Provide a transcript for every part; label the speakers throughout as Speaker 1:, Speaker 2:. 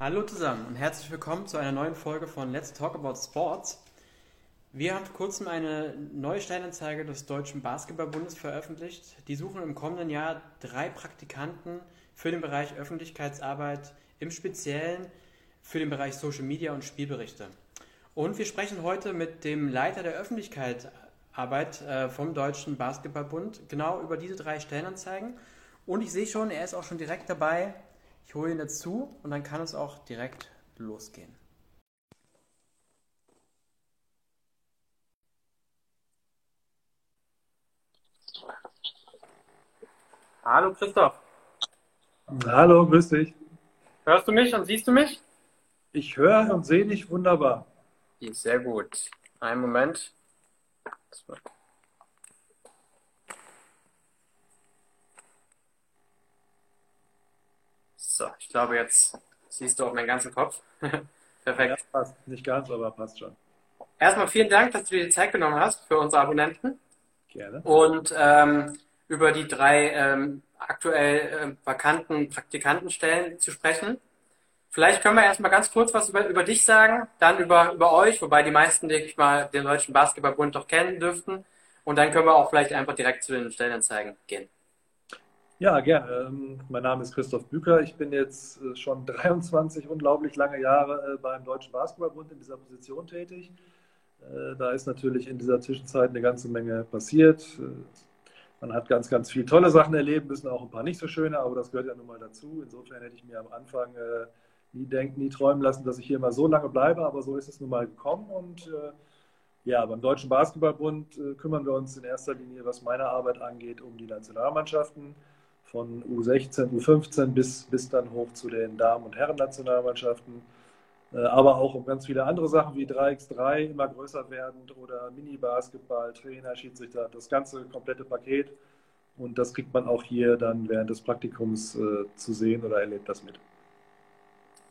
Speaker 1: Hallo zusammen und herzlich willkommen zu einer neuen Folge von Let's Talk About Sports. Wir haben vor kurzem eine neue Stellenanzeige des Deutschen Basketballbundes veröffentlicht. Die suchen im kommenden Jahr drei Praktikanten für den Bereich Öffentlichkeitsarbeit, im Speziellen für den Bereich Social Media und Spielberichte. Und wir sprechen heute mit dem Leiter der Öffentlichkeitsarbeit äh, vom Deutschen Basketballbund genau über diese drei Stellenanzeigen. Und ich sehe schon, er ist auch schon direkt dabei. Ich hole ihn jetzt zu und dann kann es auch direkt losgehen. Hallo Christoph.
Speaker 2: Hallo, grüß dich.
Speaker 1: Hörst du mich und siehst du mich?
Speaker 2: Ich höre und sehe dich wunderbar.
Speaker 1: Sehr gut. Einen Moment. So, ich glaube, jetzt siehst du auch meinen ganzen Kopf. Perfekt.
Speaker 2: Ja, passt. Nicht ganz, aber passt schon.
Speaker 1: Erstmal vielen Dank, dass du dir die Zeit genommen hast für unsere Abonnenten.
Speaker 2: Gerne.
Speaker 1: Und ähm, über die drei ähm, aktuell äh, vakanten Praktikantenstellen zu sprechen. Vielleicht können wir erstmal ganz kurz was über, über dich sagen, dann über, über euch, wobei die meisten, denke ich mal, den Deutschen Basketballbund doch kennen dürften. Und dann können wir auch vielleicht einfach direkt zu den Stellenanzeigen gehen.
Speaker 2: Ja, gerne. Ähm, mein Name ist Christoph Büker. Ich bin jetzt äh, schon 23 unglaublich lange Jahre äh, beim Deutschen Basketballbund in dieser Position tätig. Äh, da ist natürlich in dieser Zwischenzeit eine ganze Menge passiert. Man hat ganz, ganz viele tolle Sachen erleben müssen, auch ein paar nicht so schöne, aber das gehört ja nun mal dazu. Insofern hätte ich mir am Anfang nie denken, nie träumen lassen, dass ich hier mal so lange bleibe, aber so ist es nun mal gekommen. Und ja, beim Deutschen Basketballbund kümmern wir uns in erster Linie, was meine Arbeit angeht, um die Nationalmannschaften von U16, U15 bis, bis dann hoch zu den Damen- und Herren-Nationalmannschaften. Äh, aber auch um ganz viele andere Sachen wie 3x3 immer größer werdend oder Mini-Basketball, Trainer, Schiedsrichter, das ganze komplette Paket. Und das kriegt man auch hier dann während des Praktikums äh, zu sehen oder erlebt das mit.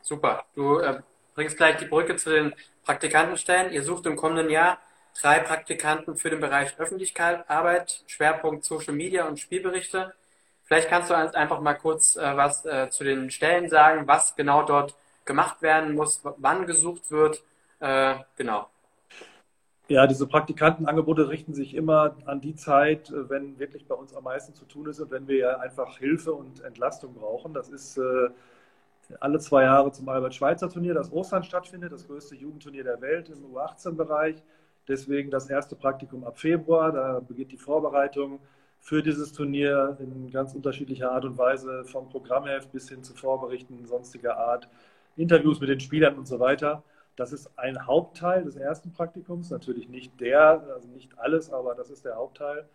Speaker 1: Super. Du äh, bringst gleich die Brücke zu den Praktikantenstellen. Ihr sucht im kommenden Jahr drei Praktikanten für den Bereich Öffentlichkeitsarbeit, Schwerpunkt Social Media und Spielberichte. Vielleicht kannst du uns einfach mal kurz äh, was äh, zu den Stellen sagen, was genau dort gemacht werden muss, wann gesucht wird. Äh, genau.
Speaker 2: Ja, diese Praktikantenangebote richten sich immer an die Zeit, äh, wenn wirklich bei uns am meisten zu tun ist und wenn wir ja einfach Hilfe und Entlastung brauchen. Das ist äh, alle zwei Jahre zum Albert-Schweitzer-Turnier, das Ostern stattfindet, das größte Jugendturnier der Welt im U18-Bereich. Deswegen das erste Praktikum ab Februar. Da beginnt die Vorbereitung für dieses Turnier in ganz unterschiedlicher Art und Weise, vom Programmheft bis hin zu Vorberichten sonstiger Art, Interviews mit den Spielern und so weiter. Das ist ein Hauptteil des ersten Praktikums, natürlich nicht der, also nicht alles, aber das ist der Hauptteil.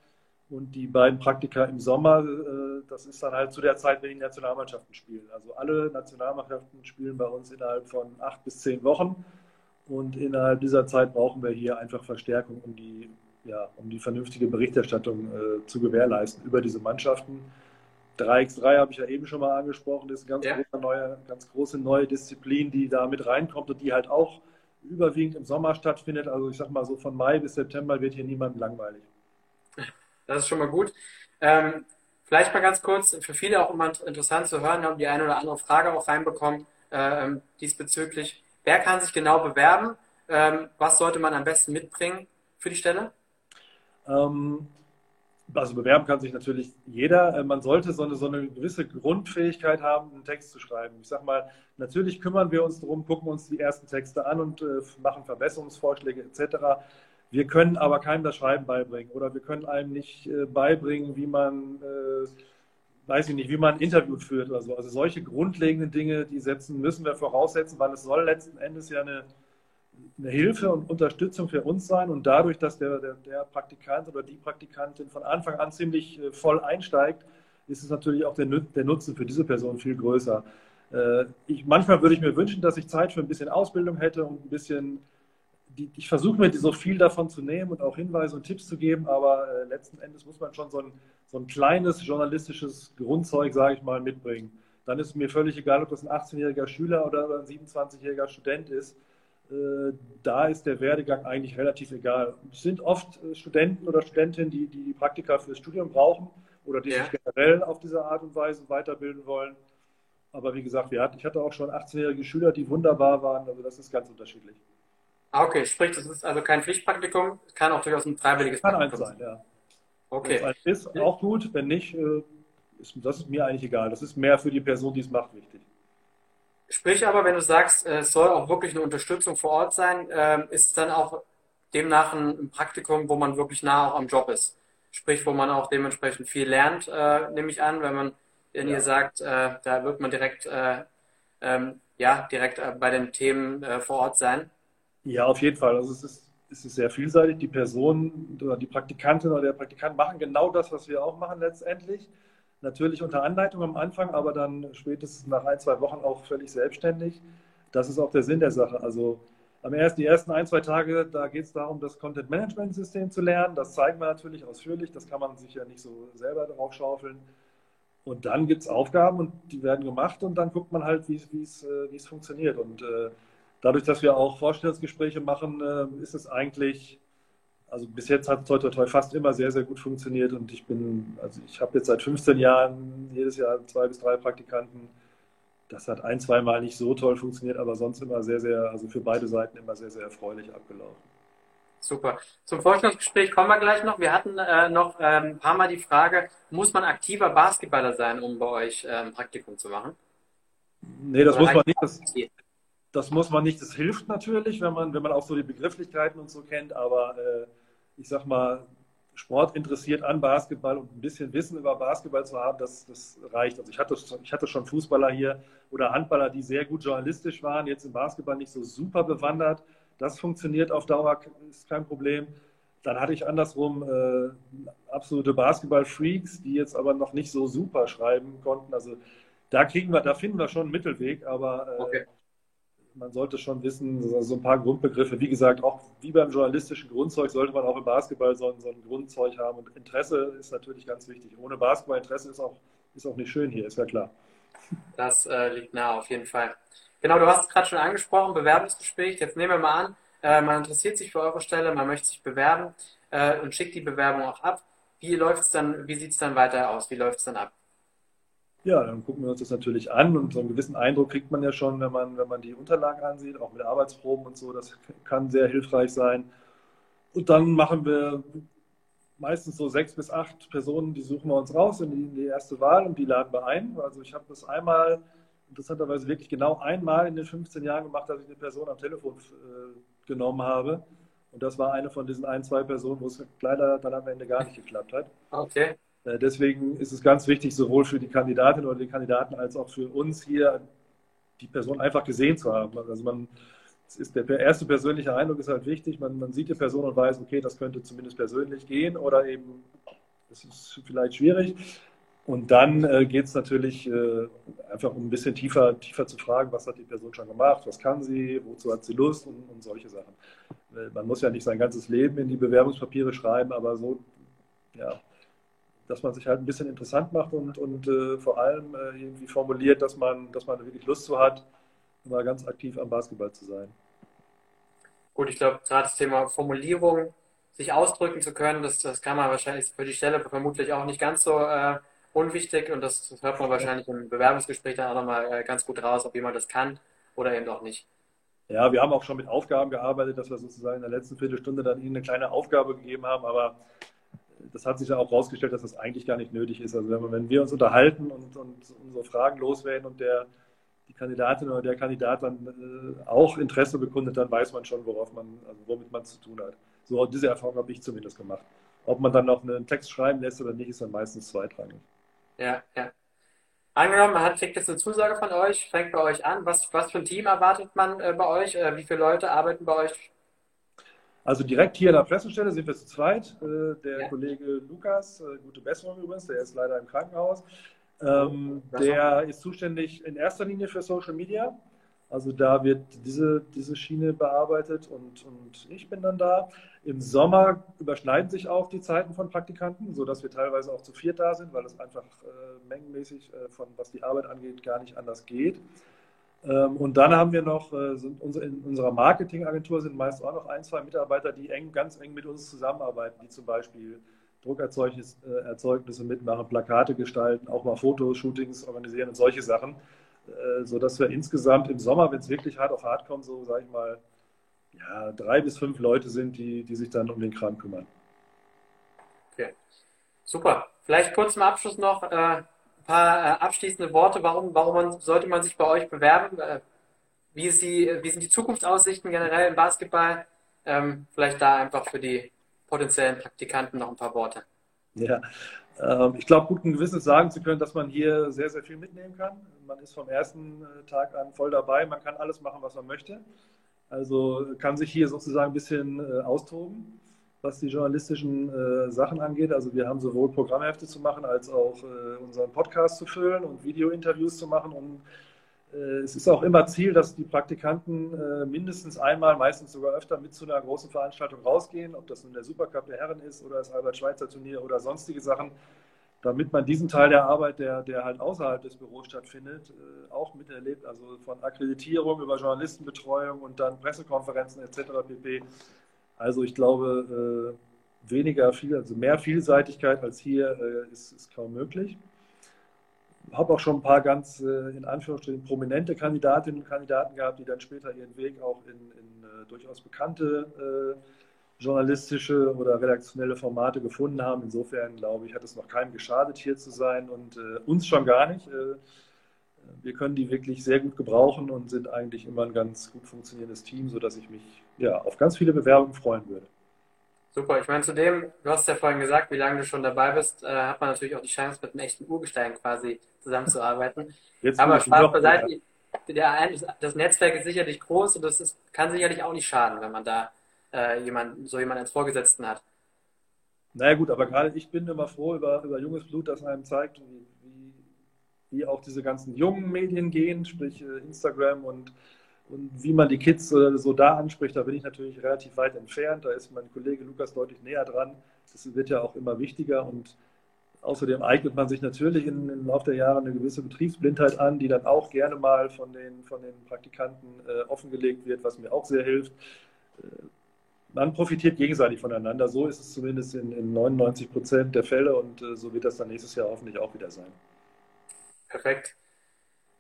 Speaker 2: Und die beiden Praktika im Sommer, äh, das ist dann halt zu der Zeit, wenn die Nationalmannschaften spielen. Also alle Nationalmannschaften spielen bei uns innerhalb von acht bis zehn Wochen. Und innerhalb dieser Zeit brauchen wir hier einfach Verstärkung, um die, ja, um die vernünftige Berichterstattung äh, zu gewährleisten über diese Mannschaften. 3x3 habe ich ja eben schon mal angesprochen, das ist eine ganz, ja. große, neue, ganz große neue Disziplin, die da mit reinkommt und die halt auch überwiegend im Sommer stattfindet. Also ich sag mal so von Mai bis September wird hier niemand langweilig.
Speaker 1: Das ist schon mal gut. Ähm, vielleicht mal ganz kurz, für viele auch immer interessant zu hören, haben die eine oder andere Frage auch reinbekommen äh, diesbezüglich. Wer kann sich genau bewerben? Ähm, was sollte man am besten mitbringen für die Stelle?
Speaker 2: Also bewerben kann sich natürlich jeder. Äh, man sollte so eine, so eine gewisse Grundfähigkeit haben, einen Text zu schreiben. Ich sage mal, natürlich kümmern wir uns darum, gucken uns die ersten Texte an und äh, machen Verbesserungsvorschläge etc. Wir können aber keinem das Schreiben beibringen oder wir können einem nicht äh, beibringen, wie man, weiß ich nicht, wie man ein Interview führt oder so. Also solche grundlegenden Dinge, die setzen, müssen wir voraussetzen, weil es soll letzten Endes ja eine, eine Hilfe und Unterstützung für uns sein und dadurch, dass der, der, der Praktikant oder die Praktikantin von Anfang an ziemlich äh, voll einsteigt, ist es natürlich auch der, der Nutzen für diese Person viel größer. Äh, ich, manchmal würde ich mir wünschen, dass ich Zeit für ein bisschen Ausbildung hätte und ein bisschen die, ich versuche mir so viel davon zu nehmen und auch Hinweise und Tipps zu geben, aber äh, letzten Endes muss man schon so ein, so ein kleines journalistisches Grundzeug, sage ich mal, mitbringen. Dann ist mir völlig egal, ob das ein 18-jähriger Schüler oder ein 27-jähriger Student ist. Äh, da ist der Werdegang eigentlich relativ egal. Es sind oft äh, Studenten oder Studentinnen, die, die Praktika fürs Studium brauchen oder die ja. sich generell auf diese Art und Weise weiterbilden wollen. Aber wie gesagt, wir hatten, ich hatte auch schon 18-jährige Schüler, die wunderbar waren. Also das ist ganz unterschiedlich.
Speaker 1: Ah, okay. Sprich, das ist also kein Pflichtpraktikum, kann auch durchaus ein freiwilliges
Speaker 2: kann Praktikum sein. Kann eins sein, ja.
Speaker 1: Okay.
Speaker 2: Wenn es ist auch gut, wenn nicht, äh, ist, das ist mir eigentlich egal. Das ist mehr für die Person, die es macht, wichtig.
Speaker 1: Sprich aber, wenn du sagst, es soll auch wirklich eine Unterstützung vor Ort sein, ähm, ist es dann auch demnach ein Praktikum, wo man wirklich nah auch am Job ist. Sprich, wo man auch dementsprechend viel lernt, äh, nehme ich an, wenn man, wenn ja. ihr sagt, äh, da wird man direkt, äh, ähm, ja, direkt äh, bei den Themen äh, vor Ort sein.
Speaker 2: Ja, auf jeden Fall. Also es ist, es ist sehr vielseitig. Die Person oder die Praktikantin oder der Praktikant machen genau das, was wir auch machen letztendlich. Natürlich unter Anleitung am Anfang, aber dann spätestens nach ein, zwei Wochen auch völlig selbstständig. Das ist auch der Sinn der Sache. Also am ersten, die ersten ein, zwei Tage, da geht es darum, das Content Management System zu lernen. Das zeigen wir natürlich ausführlich. Das kann man sich ja nicht so selber drauf schaufeln. Und dann gibt es Aufgaben und die werden gemacht und dann guckt man halt, wie es äh, funktioniert. Und äh, dadurch, dass wir auch Vorstellungsgespräche machen, äh, ist es eigentlich also bis jetzt hat toi, toi, toi fast immer sehr, sehr gut funktioniert und ich bin, also ich habe jetzt seit 15 Jahren jedes Jahr zwei bis drei Praktikanten. Das hat ein, zwei Mal nicht so toll funktioniert, aber sonst immer sehr, sehr, also für beide Seiten immer sehr, sehr erfreulich abgelaufen.
Speaker 1: Super. Zum Vorstellungsgespräch kommen wir gleich noch. Wir hatten äh, noch äh, ein paar Mal die Frage, muss man aktiver Basketballer sein, um bei euch äh, ein Praktikum zu machen?
Speaker 2: Nee, das Oder muss man nicht. Das, das muss man nicht. Das hilft natürlich, wenn man, wenn man auch so die Begrifflichkeiten und so kennt, aber äh, ich sag mal, Sport interessiert an Basketball und ein bisschen Wissen über Basketball zu haben, das, das reicht. Also ich hatte, ich hatte schon Fußballer hier oder Handballer, die sehr gut journalistisch waren, jetzt im Basketball nicht so super bewandert. Das funktioniert auf Dauer, ist kein Problem. Dann hatte ich andersrum äh, absolute Basketball-Freaks, die jetzt aber noch nicht so super schreiben konnten. Also da kriegen wir, da finden wir schon einen Mittelweg, aber äh, okay man sollte schon wissen, so ein paar Grundbegriffe. Wie gesagt, auch wie beim journalistischen Grundzeug sollte man auch im Basketball so ein, so ein Grundzeug haben. Und Interesse ist natürlich ganz wichtig. Ohne Basketballinteresse ist auch, ist auch nicht schön hier, ist ja klar.
Speaker 1: Das äh, liegt nahe, auf jeden Fall. Genau, du hast es gerade schon angesprochen, Bewerbungsgespräch. Jetzt nehmen wir mal an, äh, man interessiert sich für eure Stelle, man möchte sich bewerben äh, und schickt die Bewerbung auch ab. Wie läuft es dann, wie sieht es dann weiter aus? Wie läuft es dann ab?
Speaker 2: Ja, dann gucken wir uns das natürlich an und so einen gewissen Eindruck kriegt man ja schon, wenn man, wenn man die Unterlagen ansieht, auch mit Arbeitsproben und so. Das kann sehr hilfreich sein. Und dann machen wir meistens so sechs bis acht Personen, die suchen wir uns raus in die, in die erste Wahl und die laden wir ein. Also ich habe das einmal, interessanterweise wirklich genau einmal in den 15 Jahren gemacht, dass ich eine Person am Telefon äh, genommen habe. Und das war eine von diesen ein, zwei Personen, wo es leider dann am Ende gar nicht geklappt hat.
Speaker 1: Okay.
Speaker 2: Äh, deswegen ist es ganz wichtig, sowohl für die Kandidatin oder die Kandidaten als auch für uns hier die Person einfach gesehen zu haben. Also man, ist der erste persönliche Eindruck ist halt wichtig. Man, man sieht die Person und weiß, okay, das könnte zumindest persönlich gehen oder eben, das ist vielleicht schwierig. Und dann äh, geht es natürlich äh, einfach um ein bisschen tiefer, tiefer zu fragen, was hat die Person schon gemacht, was kann sie, wozu hat sie Lust und, und solche Sachen. Man muss ja nicht sein ganzes Leben in die Bewerbungspapiere schreiben, aber so, ja, dass man sich halt ein bisschen interessant macht und, und äh, vor allem äh, irgendwie formuliert, dass man, dass man wirklich Lust zu hat, mal ganz aktiv am Basketball zu sein.
Speaker 1: Gut, ich glaube, gerade das Thema Formulierung, sich ausdrücken zu können, das, das kann man wahrscheinlich für die Stelle vermutlich auch nicht ganz so äh, unwichtig und das, das, hört man wahrscheinlich im Bewerbungsgespräch dann auch nochmal äh, ganz gut raus, ob jemand das kann oder eben auch nicht.
Speaker 2: Ja, wir haben auch schon mit Aufgaben gearbeitet, dass wir sozusagen in der letzten Viertelstunde dann Ihnen eine kleine Aufgabe gegeben haben, aber das hat sich ja auch herausgestellt, dass das eigentlich gar nicht nötig ist. Also wenn, wenn wir uns unterhalten und, und, unsere Fragen loswerden und der, die Kandidatin oder der Kandidat dann äh, auch Interesse bekundet, dann weiß man schon, worauf man, also womit man zu tun hat. So diese Erfahrung habe ich zumindest gemacht. Ob man dann noch einen Text schreiben lässt oder nicht, ist dann meistens zweitrangig.
Speaker 1: Ja, ja. Angenommen, man kriegt jetzt eine Zusage von euch, fängt bei euch an. Was, was für ein Team erwartet man äh, bei euch? Äh, wie viele Leute arbeiten bei euch
Speaker 2: also direkt hier in der Pressestelle sind wir zu zweit. Äh, der ja. Kollege Lukas, äh, gute Besserung übrigens, der ist leider im Krankenhaus. Ähm, der ist zuständig in erster Linie für Social Media. Also da wird diese, diese Schiene bearbeitet und, und ich bin dann da. Im Sommer überschneiden sich auch die Zeiten von Praktikanten, sodass wir teilweise auch zu viert da sind, weil es einfach äh, mengenmäßig äh, von was die Arbeit angeht gar nicht anders geht. Ähm, und dann haben wir noch, äh, in unserer Marketingagentur sind meist auch noch ein, zwei Mitarbeiter, die eng, ganz eng mit uns zusammenarbeiten, die zum Beispiel Druckerzeugnisse äh, mitmachen, Plakate gestalten, auch mal Fotoshootings organisieren und solche Sachen. äh, sodass wir insgesamt im Sommer, wenn es wirklich hart auf hart kommt, so sage ich mal, ja, drei bis fünf Leute sind, die, die sich dann um den Kram kümmern.
Speaker 1: Okay, super. Vielleicht kurz zum Abschluss noch äh, paar äh, abschließende Worte. Warum, warum man, sollte man sich bei euch bewerben? Äh, wie, ist die, wie sind die Zukunftsaussichten generell im Basketball? Ähm, vielleicht da einfach für die potenziellen Praktikanten noch ein paar Worte.
Speaker 2: Ja, ähm, ich glaube, guten Gewissens sagen zu können, dass man hier sehr, sehr viel mitnehmen kann. Man ist vom ersten äh, Tag an voll dabei. Man kann alles machen, was man möchte. Also kann sich hier sozusagen ein bisschen austoben, was die journalistischen äh, Sachen angeht. Also wir haben sowohl Programmhefte zu machen, als auch unseren Podcast zu füllen und Videointerviews zu machen, um äh, es ist auch immer Ziel, dass die Praktikanten äh, mindestens einmal, meistens sogar öfter mit zu einer großen Veranstaltung rausgehen, ob das nun der Supercup der Herren ist oder das Albert-Schweitzer-Turnier oder sonstige Sachen, damit man diesen Teil der Arbeit, der, der halt außerhalb des Büros stattfindet, äh, auch miterlebt. Also von Akkreditierung über Journalistenbetreuung und dann Pressekonferenzen etc. pp. Also ich glaube, weniger viel, also mehr Vielseitigkeit als hier ist, ist kaum möglich habe auch schon ein paar ganz äh, in Anführungsstrichen prominente Kandidatinnen und Kandidaten gehabt, die dann später ihren Weg auch in, in äh, durchaus bekannte äh, journalistische oder redaktionelle Formate gefunden haben. Insofern glaube ich, hat es noch keinem geschadet, hier zu sein und äh, uns schon gar nicht. Wir können die wirklich sehr gut gebrauchen und sind eigentlich immer ein ganz gut funktionierendes Team, sodass ich mich ja, auf ganz viele Bewerbungen freuen würde.
Speaker 1: Super, ich meine, zudem, du hast ja vorhin gesagt, wie lange du schon dabei bist, äh, hat man natürlich auch die Chance, mit einem echten Urgestein quasi zusammenzuarbeiten. Jetzt Aber Spaß beiseite, der, das Netzwerk ist sicherlich groß und das ist, kann sicherlich auch nicht schaden, wenn man da äh, jemand, so jemanden als Vorgesetzten hat.
Speaker 2: Naja gut, aber gerade ich bin immer froh über, über junges Blut, das einem zeigt, wie, auch diese ganzen jungen Medien gehen, sprich äh, Instagram und und wie man die Kids äh, so da anspricht, da bin ich natürlich relativ weit entfernt. Da ist mein Kollege Lukas deutlich näher dran. Das wird ja auch immer wichtiger und außerdem eignet man sich natürlich in, im Laufe der Jahre eine gewisse Betriebsblindheit an, die dann auch gerne mal von den, von den Praktikanten äh, offengelegt wird, was mir auch sehr hilft. Äh, man profitiert gegenseitig voneinander. So ist es zumindest in, in 99 Prozent der Fälle und äh, so wird das dann nächstes Jahr hoffentlich auch wieder sein.
Speaker 1: Perfekt.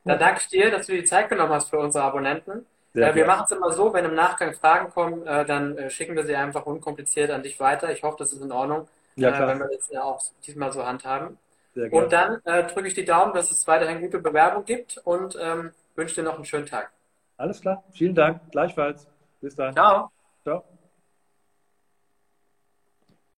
Speaker 1: Dann danke ich dir, dass du die Zeit genommen hast für unsere Abonnenten. Äh, wir machen es immer so, wenn im Nachgang Fragen kommen, äh, dann äh, schicken wir sie einfach unkompliziert an dich weiter. Ich hoffe, das ist in Ordnung, ja, äh, wenn wir das auch diesmal so handhaben. Und dann äh, drücke ich die Daumen, dass es weiterhin gute Bewerbung gibt und ähm, wünsche dir noch einen schönen Tag.
Speaker 2: Alles klar, vielen Dank, gleichfalls. Bis dann.
Speaker 1: Ciao.
Speaker 2: Ciao.